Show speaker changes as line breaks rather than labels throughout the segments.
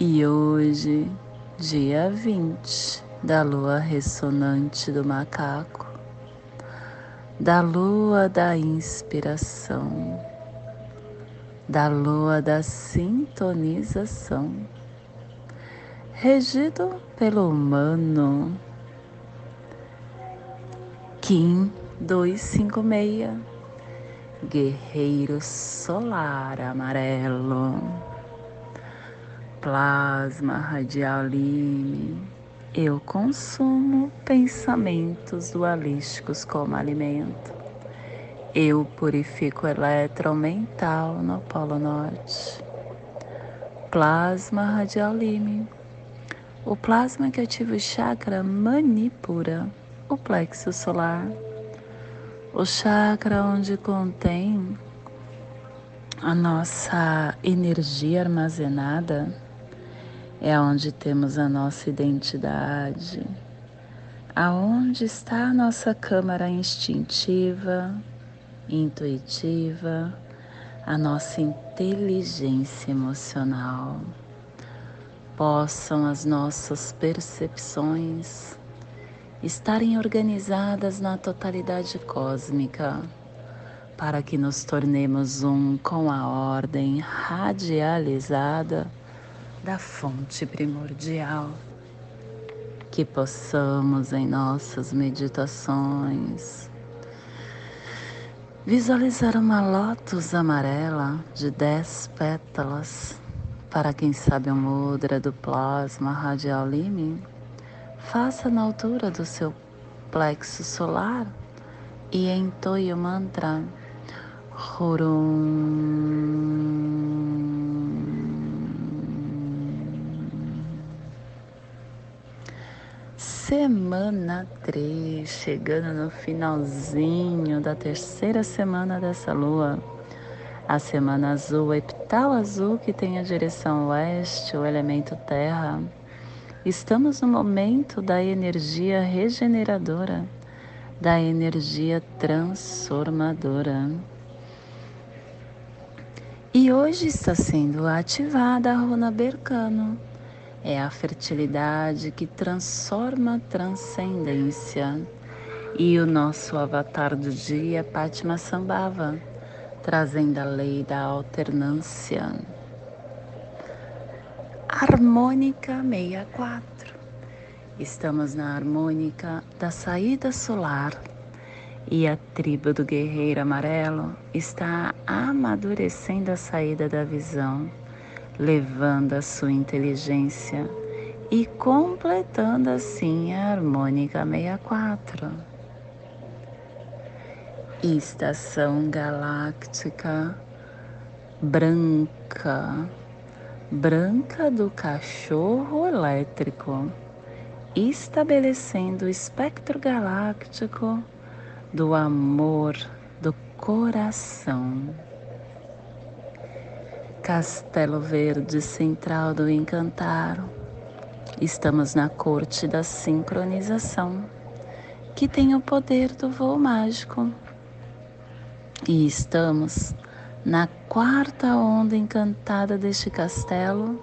e hoje, dia 20 da lua ressonante do macaco, da lua da inspiração, da lua da sintonização, regido pelo humano. Kim 256, guerreiro solar amarelo plasma radial Lime, eu consumo pensamentos dualísticos como alimento. Eu purifico o elétron mental no Polo Norte. Plasma radial Lime, o plasma que ativa o chakra Manipura, o plexo solar, o chakra onde contém a nossa energia armazenada é onde temos a nossa identidade, aonde está a nossa câmara instintiva, intuitiva, a nossa inteligência emocional. Possam as nossas percepções estarem organizadas na totalidade cósmica, para que nos tornemos um com a ordem radializada da fonte primordial, que possamos em nossas meditações visualizar uma lótus amarela de dez pétalas. Para quem sabe o mudra do plasma radial lime, faça na altura do seu plexo solar e entoie o mantra Hurum. Semana 3, chegando no finalzinho da terceira semana dessa lua. A semana azul, epital azul que tem a direção oeste, o elemento terra. Estamos no momento da energia regeneradora, da energia transformadora. E hoje está sendo ativada a runa Bercano é a fertilidade que transforma a transcendência. E o nosso avatar do dia é Pátima Sambhava, trazendo a lei da alternância. Harmônica 64. Estamos na harmônica da saída solar e a tribo do guerreiro amarelo está amadurecendo a saída da visão levando a sua inteligência e completando assim a harmônica 64. Estação galáctica branca, branca do cachorro elétrico, estabelecendo o espectro galáctico do amor do coração. Castelo Verde Central do Encantaro. Estamos na corte da sincronização, que tem o poder do voo mágico. E estamos na quarta onda encantada deste castelo,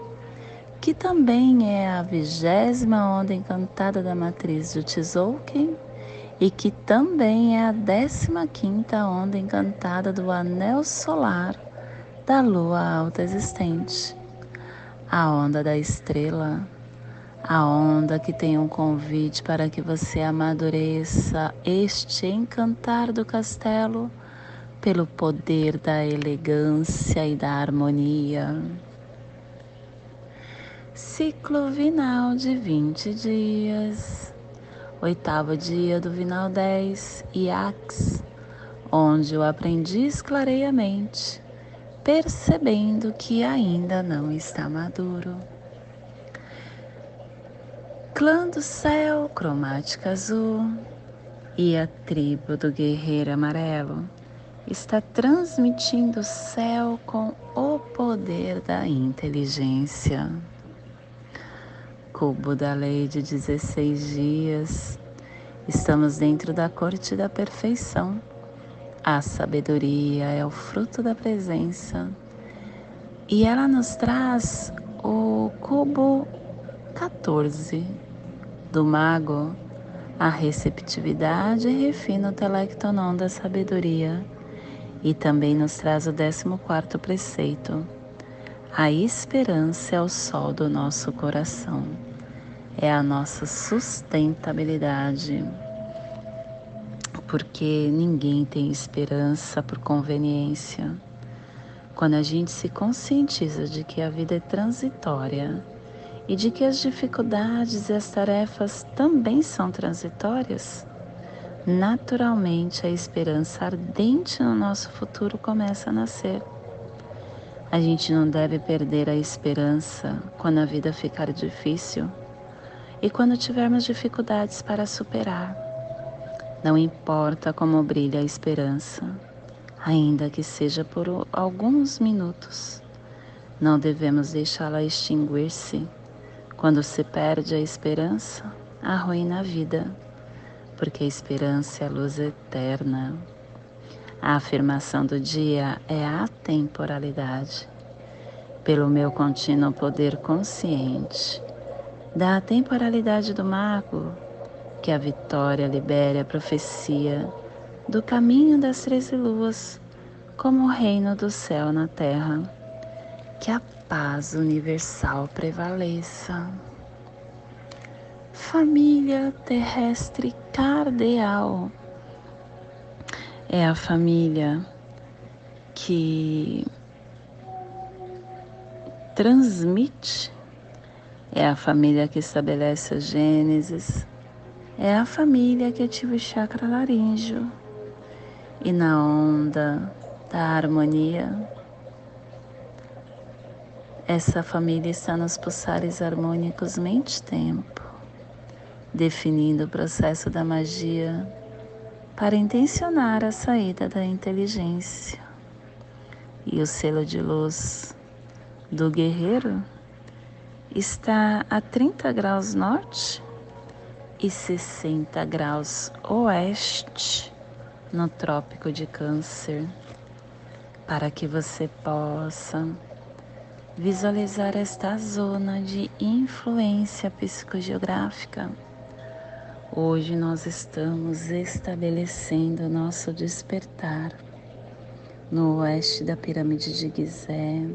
que também é a vigésima onda encantada da matriz de Tzolk'in e que também é a décima quinta onda encantada do anel solar da lua alta existente, a onda da estrela, a onda que tem um convite para que você amadureça este encantar do castelo pelo poder da elegância e da harmonia. Ciclo vinal de 20 dias. Oitavo dia do vinal 10, IAX, onde o aprendiz clareia a mente percebendo que ainda não está maduro. Clã do céu, cromática azul e a tribo do guerreiro amarelo está transmitindo o céu com o poder da inteligência. Cubo da lei de 16 dias, estamos dentro da corte da perfeição. A sabedoria é o fruto da presença e ela nos traz o cubo 14 do mago. A receptividade refina o telectonon da sabedoria e também nos traz o 14 preceito. A esperança é o sol do nosso coração, é a nossa sustentabilidade. Porque ninguém tem esperança por conveniência. Quando a gente se conscientiza de que a vida é transitória e de que as dificuldades e as tarefas também são transitórias, naturalmente a esperança ardente no nosso futuro começa a nascer. A gente não deve perder a esperança quando a vida ficar difícil e quando tivermos dificuldades para superar. Não importa como brilha a esperança, ainda que seja por alguns minutos, não devemos deixá-la extinguir-se. Quando se perde a esperança, arruina a vida porque a esperança é a luz eterna. A afirmação do dia é a temporalidade. Pelo meu contínuo poder consciente, da temporalidade do mago, que a vitória libere a profecia do caminho das treze luas como o reino do céu na terra. Que a paz universal prevaleça família terrestre cardeal. É a família que transmite, é a família que estabelece a Gênesis, é a família que ativa o chakra laríngeo. E na onda da harmonia, essa família está nos pulsares harmônicos mente-tempo definindo o processo da magia para intencionar a saída da inteligência. E o selo de luz do guerreiro está a 30 graus norte e 60 graus oeste no Trópico de Câncer, para que você possa visualizar esta zona de influência psicogeográfica. Hoje nós estamos estabelecendo nosso despertar no oeste da pirâmide de Gizé,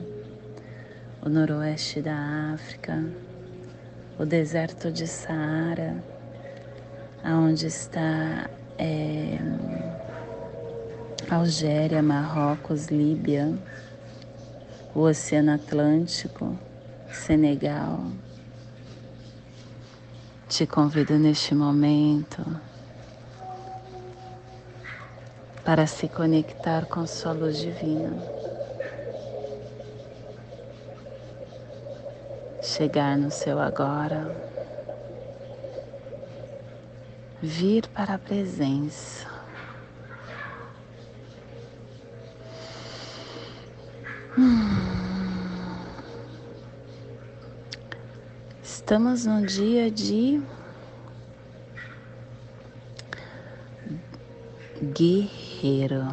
o noroeste da África, o deserto de Saara, aonde está é, Algéria, Marrocos, Líbia, o Oceano Atlântico, Senegal, te convido neste momento para se conectar com sua luz divina. Chegar no seu agora. Vir para a presença. Hum. Estamos num dia de guerreiro,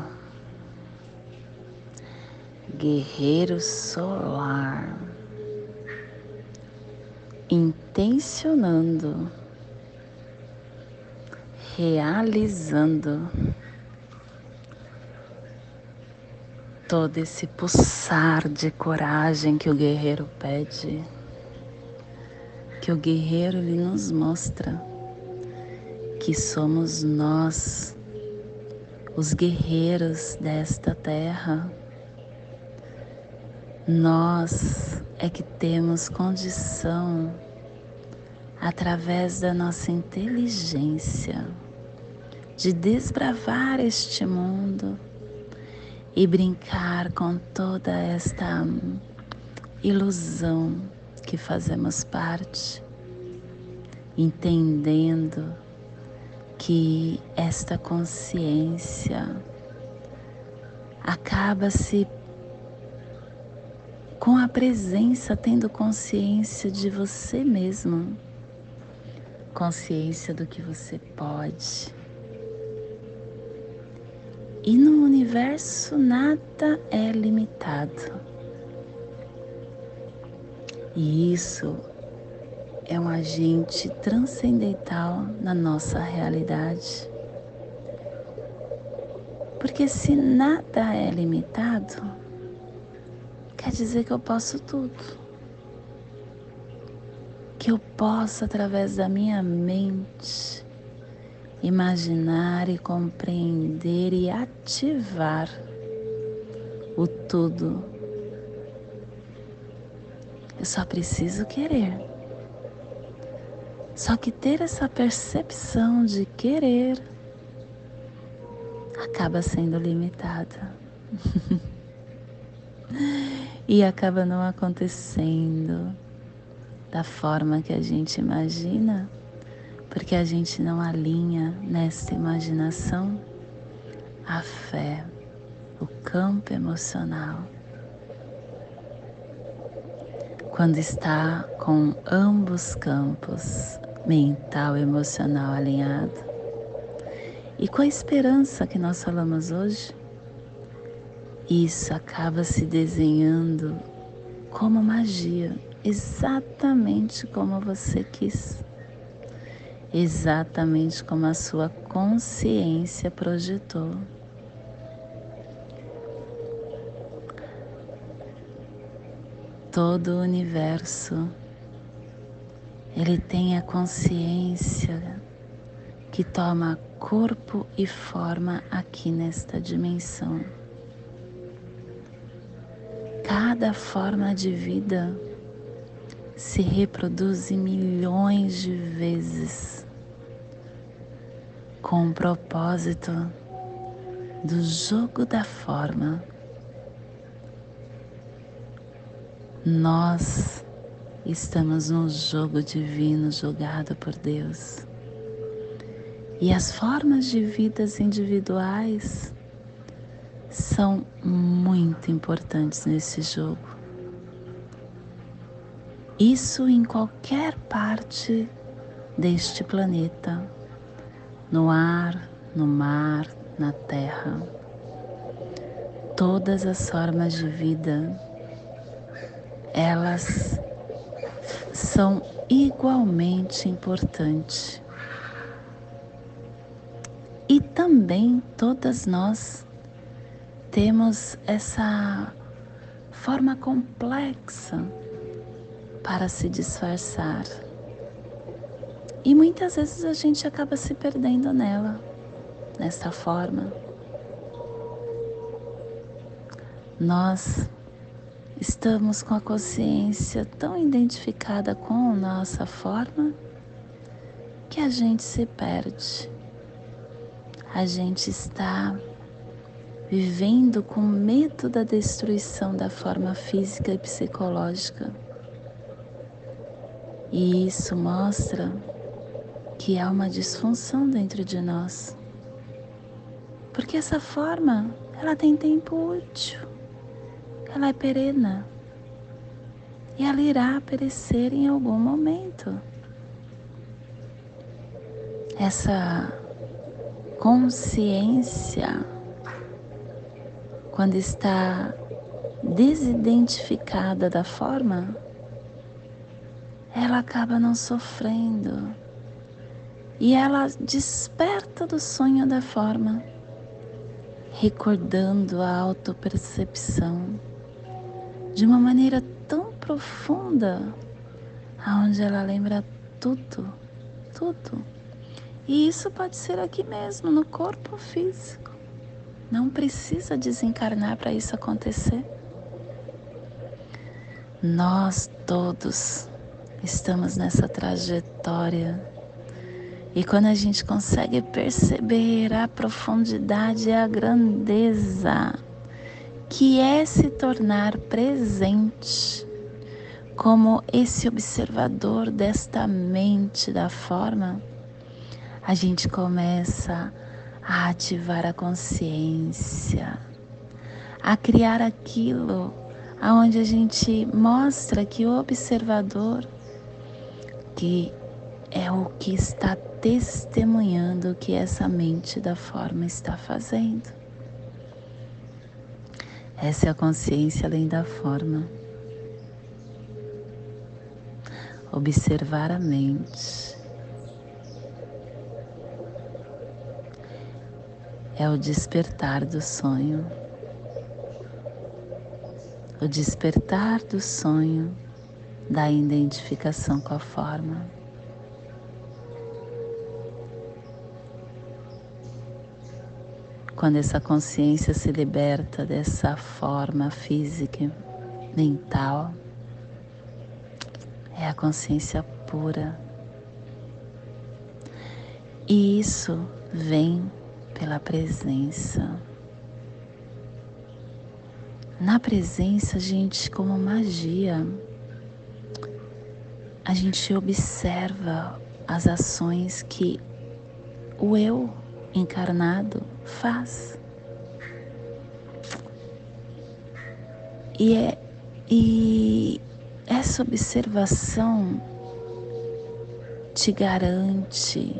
guerreiro solar, intencionando, realizando todo esse pulsar de coragem que o guerreiro pede que o guerreiro ele nos mostra que somos nós, os guerreiros desta terra. Nós é que temos condição, através da nossa inteligência, de desbravar este mundo e brincar com toda esta ilusão que fazemos parte, entendendo que esta consciência acaba se com a presença, tendo consciência de você mesmo, consciência do que você pode. E no universo nada é limitado. E isso é um agente transcendental na nossa realidade. Porque se nada é limitado, quer dizer que eu posso tudo. Que eu posso, através da minha mente, imaginar e compreender e ativar o tudo. Eu só preciso querer. Só que ter essa percepção de querer acaba sendo limitada. e acaba não acontecendo da forma que a gente imagina, porque a gente não alinha nesta imaginação a fé, o campo emocional. Quando está com ambos campos, mental e emocional alinhado, e com a esperança que nós falamos hoje, isso acaba se desenhando como magia, exatamente como você quis, exatamente como a sua consciência projetou. Todo o universo ele tem a consciência que toma corpo e forma aqui nesta dimensão cada forma de vida se reproduz milhões de vezes com o propósito do jogo da forma. Nós estamos num jogo divino jogado por Deus. E as formas de vidas individuais são muito importantes nesse jogo. Isso em qualquer parte deste planeta, no ar, no mar, na terra. Todas as formas de vida, elas são igualmente importantes. E também todas nós temos essa forma complexa para se disfarçar. E muitas vezes a gente acaba se perdendo nela, nessa forma. Nós estamos com a consciência tão identificada com nossa forma que a gente se perde. A gente está vivendo com medo da destruição da forma física e psicológica. E isso mostra que há uma disfunção dentro de nós. Porque essa forma, ela tem tempo útil. Ela é perena. E ela irá perecer em algum momento. Essa consciência quando está desidentificada da forma, ela acaba não sofrendo e ela desperta do sonho da forma, recordando a autopercepção de uma maneira tão profunda, aonde ela lembra tudo, tudo. E isso pode ser aqui mesmo, no corpo físico. Não precisa desencarnar para isso acontecer. Nós todos estamos nessa trajetória. E quando a gente consegue perceber a profundidade e a grandeza que é se tornar presente como esse observador desta mente da forma, a gente começa a ativar a consciência, a criar aquilo aonde a gente mostra que o observador que é o que está testemunhando o que essa mente da forma está fazendo. Essa é a consciência além da forma. Observar a mente é o despertar do sonho. O despertar do sonho da identificação com a forma. Quando essa consciência se liberta dessa forma física, mental, é a consciência pura. E isso vem pela presença. Na presença, gente, como magia, a gente observa as ações que o eu encarnado faz. E, é, e essa observação te garante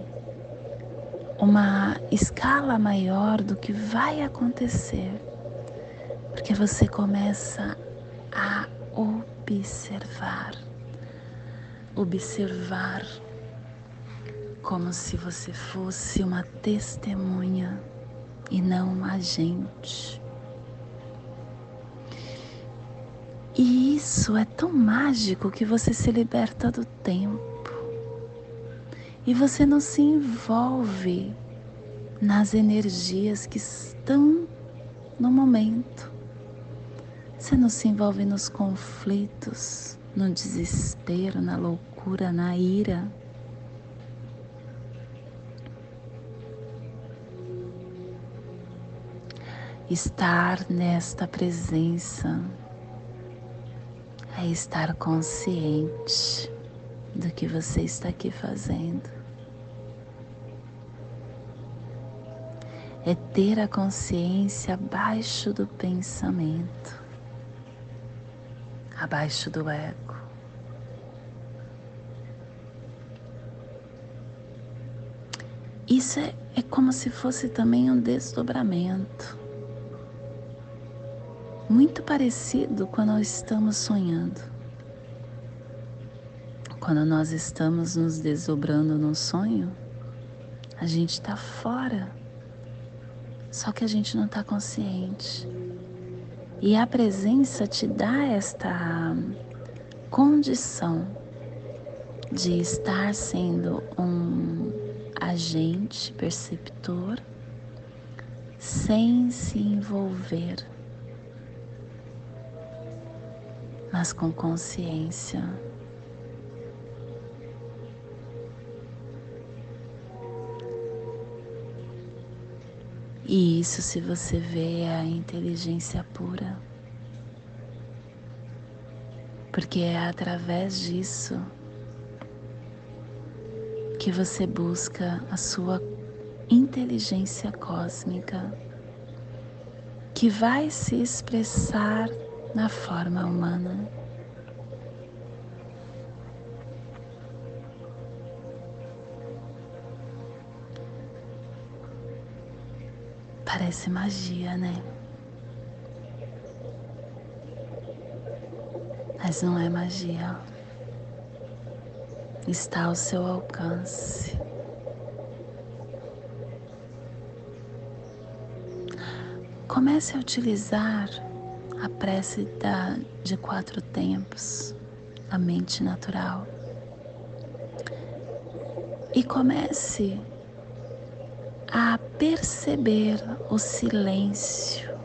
uma escala maior do que vai acontecer, porque você começa a observar, observar como se você fosse uma testemunha e não um agente. E isso é tão mágico que você se liberta do tempo e você não se envolve nas energias que estão no momento. Você não se envolve nos conflitos, no desespero, na loucura, na ira. Estar nesta presença é estar consciente do que você está aqui fazendo. É ter a consciência abaixo do pensamento, abaixo do ego. Isso é, é como se fosse também um desdobramento. Muito parecido quando estamos sonhando. Quando nós estamos nos desdobrando no sonho, a gente está fora, só que a gente não está consciente. E a presença te dá esta condição de estar sendo um agente perceptor sem se envolver, mas com consciência. E isso, se você vê, é a inteligência pura. Porque é através disso que você busca a sua inteligência cósmica, que vai se expressar na forma humana. Parece magia, né? Mas não é magia. Está ao seu alcance. Comece a utilizar a prece da, de quatro tempos, a mente natural. E comece a perceber o silêncio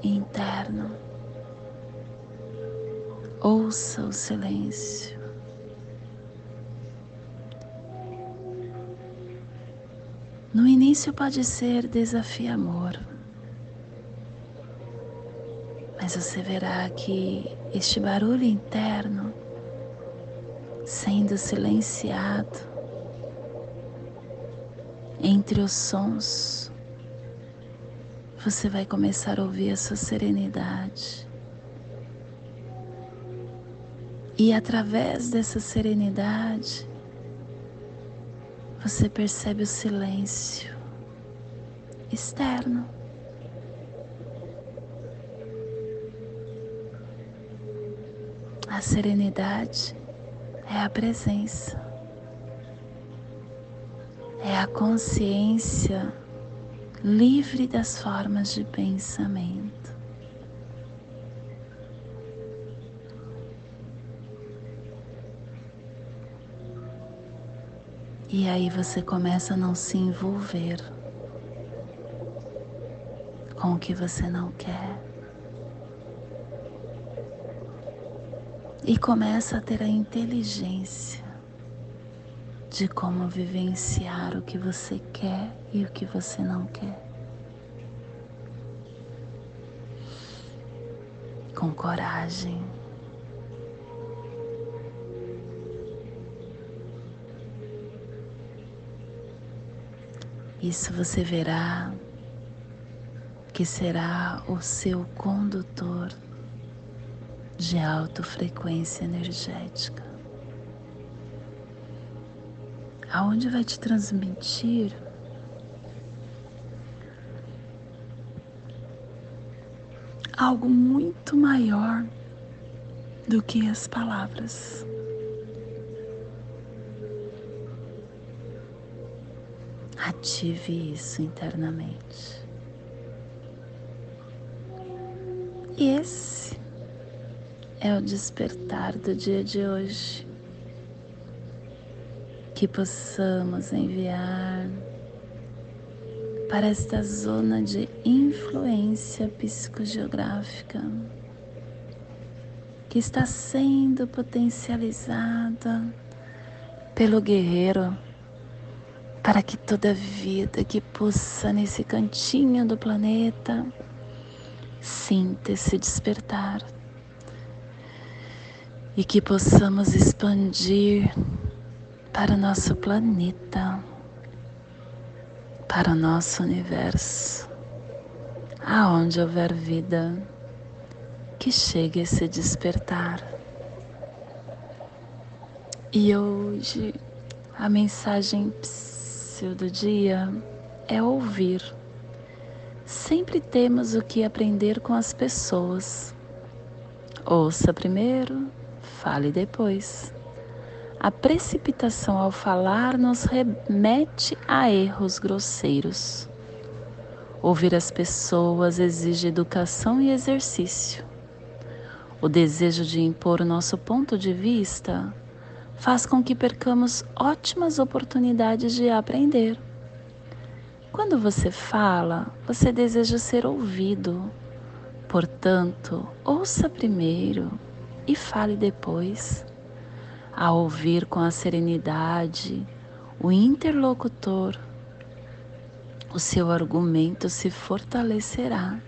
interno. Ouça o silêncio. No início pode ser desafio amor. Mas você verá que este barulho interno, sendo silenciado entre os sons, você vai começar a ouvir a sua serenidade. E através dessa serenidade, você percebe o silêncio externo. A serenidade é a presença, é a consciência livre das formas de pensamento. E aí você começa a não se envolver com o que você não quer. E começa a ter a inteligência de como vivenciar o que você quer e o que você não quer. Com coragem. Isso você verá que será o seu condutor de alta frequência energética, aonde vai te transmitir algo muito maior do que as palavras. Ative isso internamente. E esse é o despertar do dia de hoje. Que possamos enviar para esta zona de influência psicogeográfica que está sendo potencializada pelo guerreiro para que toda vida que pulsa nesse cantinho do planeta sinta esse despertar e que possamos expandir para o nosso planeta, para o nosso universo, aonde houver vida, que chegue esse despertar. E hoje a mensagem do dia é ouvir. Sempre temos o que aprender com as pessoas. Ouça primeiro, fale depois. A precipitação ao falar nos remete a erros grosseiros. Ouvir as pessoas exige educação e exercício. O desejo de impor o nosso ponto de vista faz com que percamos ótimas oportunidades de aprender. Quando você fala, você deseja ser ouvido. Portanto, ouça primeiro e fale depois. Ao ouvir com a serenidade o interlocutor, o seu argumento se fortalecerá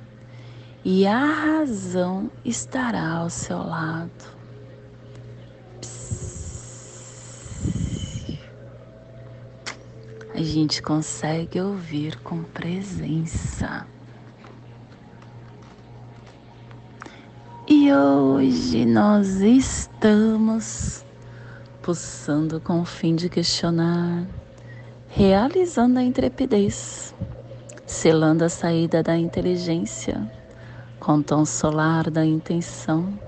e a razão estará ao seu lado. a gente consegue ouvir com presença. E hoje nós estamos pulsando com o fim de questionar, realizando a intrepidez, selando a saída da inteligência, com o tom solar da intenção,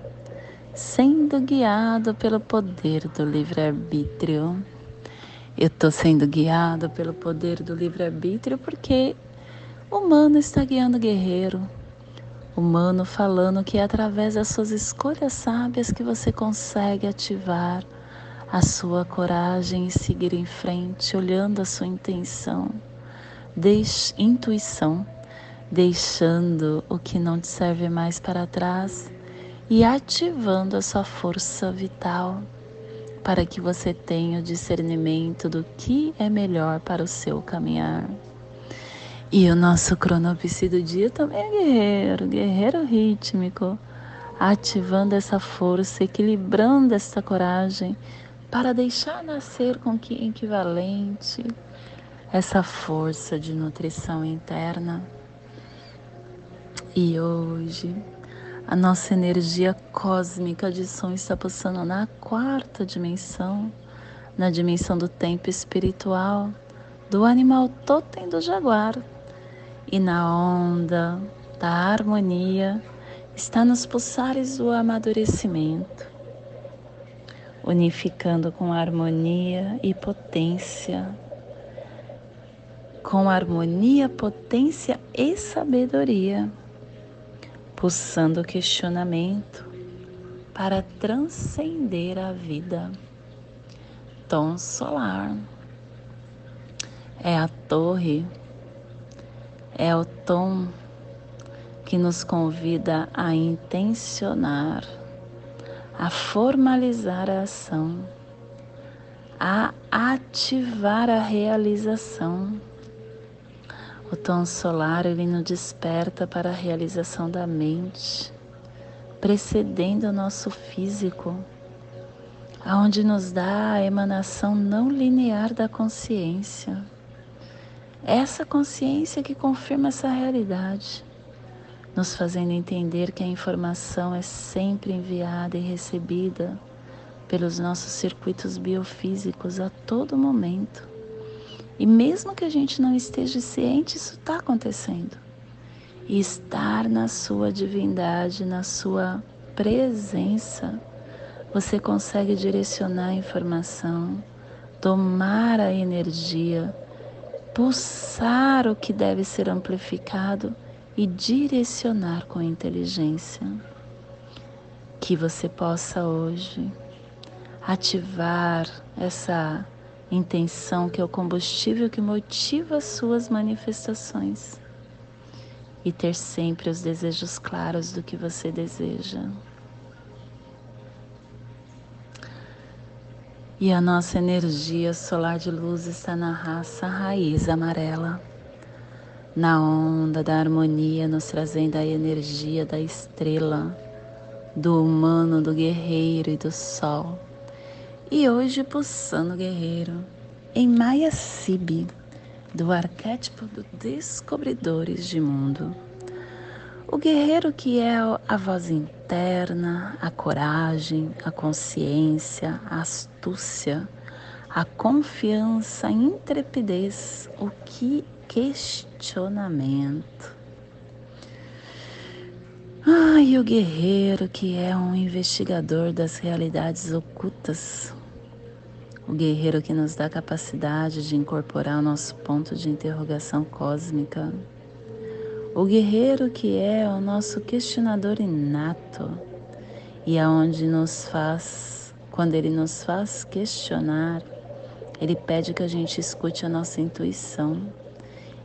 sendo guiado pelo poder do livre-arbítrio eu estou sendo guiado pelo poder do livre-arbítrio porque o humano está guiando o guerreiro. Humano falando que é através das suas escolhas sábias que você consegue ativar a sua coragem e seguir em frente, olhando a sua intenção, intuição, deixando o que não te serve mais para trás e ativando a sua força vital para que você tenha o discernimento do que é melhor para o seu caminhar. E o nosso cronopsi do dia também é guerreiro, guerreiro rítmico, ativando essa força, equilibrando essa coragem para deixar nascer com que equivalente essa força de nutrição interna. E hoje a nossa energia cósmica de som está passando na quarta dimensão, na dimensão do tempo espiritual, do animal totem do jaguar e na onda da harmonia está nos pulsares do amadurecimento, unificando com harmonia e potência, com harmonia, potência e sabedoria, pulsando o questionamento para transcender a vida. Tom solar é a torre é o tom que nos convida a intencionar, a formalizar a ação, a ativar a realização. O tom solar ele nos desperta para a realização da mente, precedendo o nosso físico, aonde nos dá a emanação não linear da consciência essa consciência que confirma essa realidade, nos fazendo entender que a informação é sempre enviada e recebida pelos nossos circuitos biofísicos a todo momento. E mesmo que a gente não esteja ciente, isso está acontecendo. E estar na sua divindade, na sua presença, você consegue direcionar a informação, tomar a energia pulsar o que deve ser amplificado e direcionar com inteligência. Que você possa hoje ativar essa intenção que é o combustível que motiva as suas manifestações e ter sempre os desejos claros do que você deseja. E a nossa energia solar de luz está na raça raiz amarela, na onda da harmonia, nos trazendo a energia da estrela, do humano, do guerreiro e do sol. E hoje pulsando guerreiro em Maya Sibi, do arquétipo do Descobridores de Mundo. O guerreiro que é a voz interna, a coragem, a consciência, a astúcia, a confiança, a intrepidez, o que questionamento. Ai, o guerreiro que é um investigador das realidades ocultas, o guerreiro que nos dá a capacidade de incorporar o nosso ponto de interrogação cósmica o guerreiro que é o nosso questionador inato e aonde nos faz, quando ele nos faz questionar, ele pede que a gente escute a nossa intuição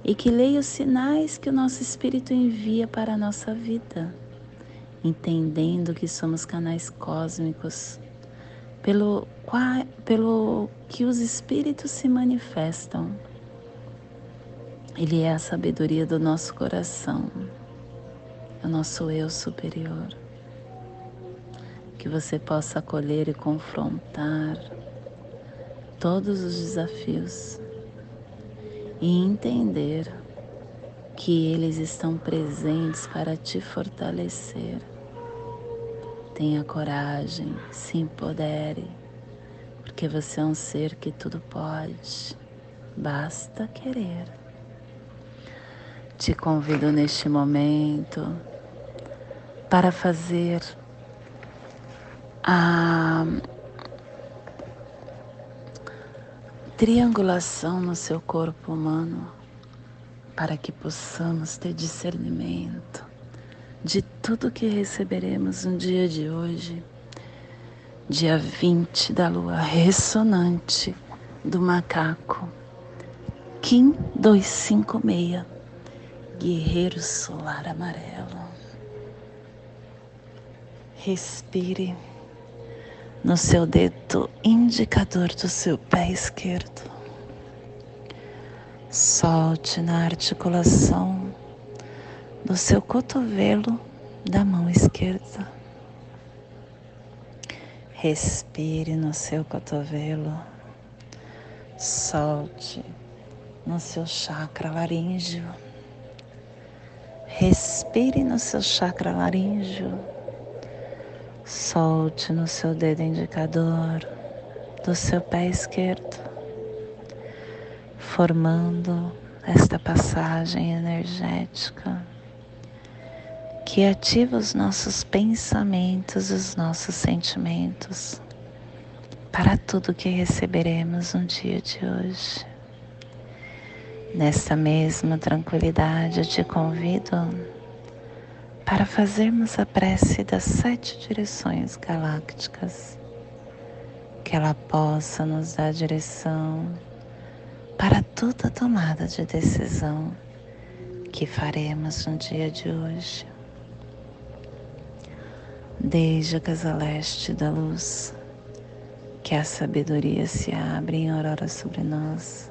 e que leia os sinais que o nosso espírito envia para a nossa vida, entendendo que somos canais cósmicos pelo, pelo que os espíritos se manifestam ele é a sabedoria do nosso coração, o nosso eu superior. Que você possa acolher e confrontar todos os desafios e entender que eles estão presentes para te fortalecer. Tenha coragem, se empodere, porque você é um ser que tudo pode, basta querer. Te convido neste momento para fazer a triangulação no seu corpo humano para que possamos ter discernimento de tudo que receberemos no dia de hoje, dia 20 da lua ressonante do macaco, Kim 256 guerreiro solar amarelo. Respire no seu dedo indicador do seu pé esquerdo. Solte na articulação do seu cotovelo da mão esquerda. Respire no seu cotovelo. Solte no seu chakra laríngeo. Respire no seu chakra laríngeo. Solte no seu dedo indicador do seu pé esquerdo, formando esta passagem energética que ativa os nossos pensamentos e os nossos sentimentos para tudo que receberemos no dia de hoje. Nesta mesma tranquilidade, eu te convido para fazermos a prece das sete direções galácticas, que ela possa nos dar direção para toda tomada de decisão que faremos no dia de hoje. Desde a casa leste da luz, que a sabedoria se abre em aurora sobre nós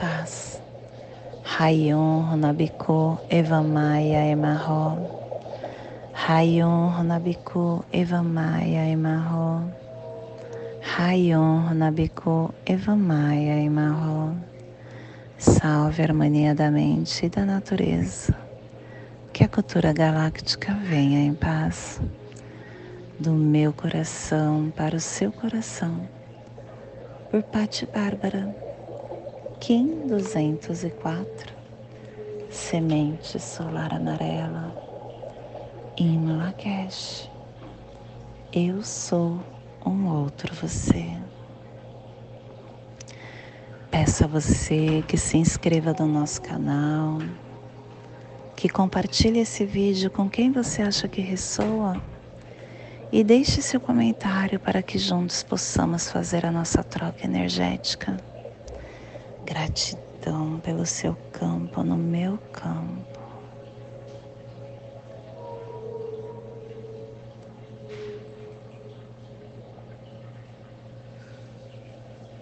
paz. Rayon Runabiku Evamaya Emarro. Rayon Runabiku Evamaya Emarro. Rayon Runabiku Evamaya Emarro. Salve a harmonia da mente e da natureza. Que a cultura galáctica venha em paz. Do meu coração para o seu coração. Por Pati Bárbara Kim 204, Semente Solar Amarela, em Lakesh. Eu sou um outro você. Peço a você que se inscreva no nosso canal, que compartilhe esse vídeo com quem você acha que ressoa e deixe seu comentário para que juntos possamos fazer a nossa troca energética. Gratidão pelo seu campo no meu campo.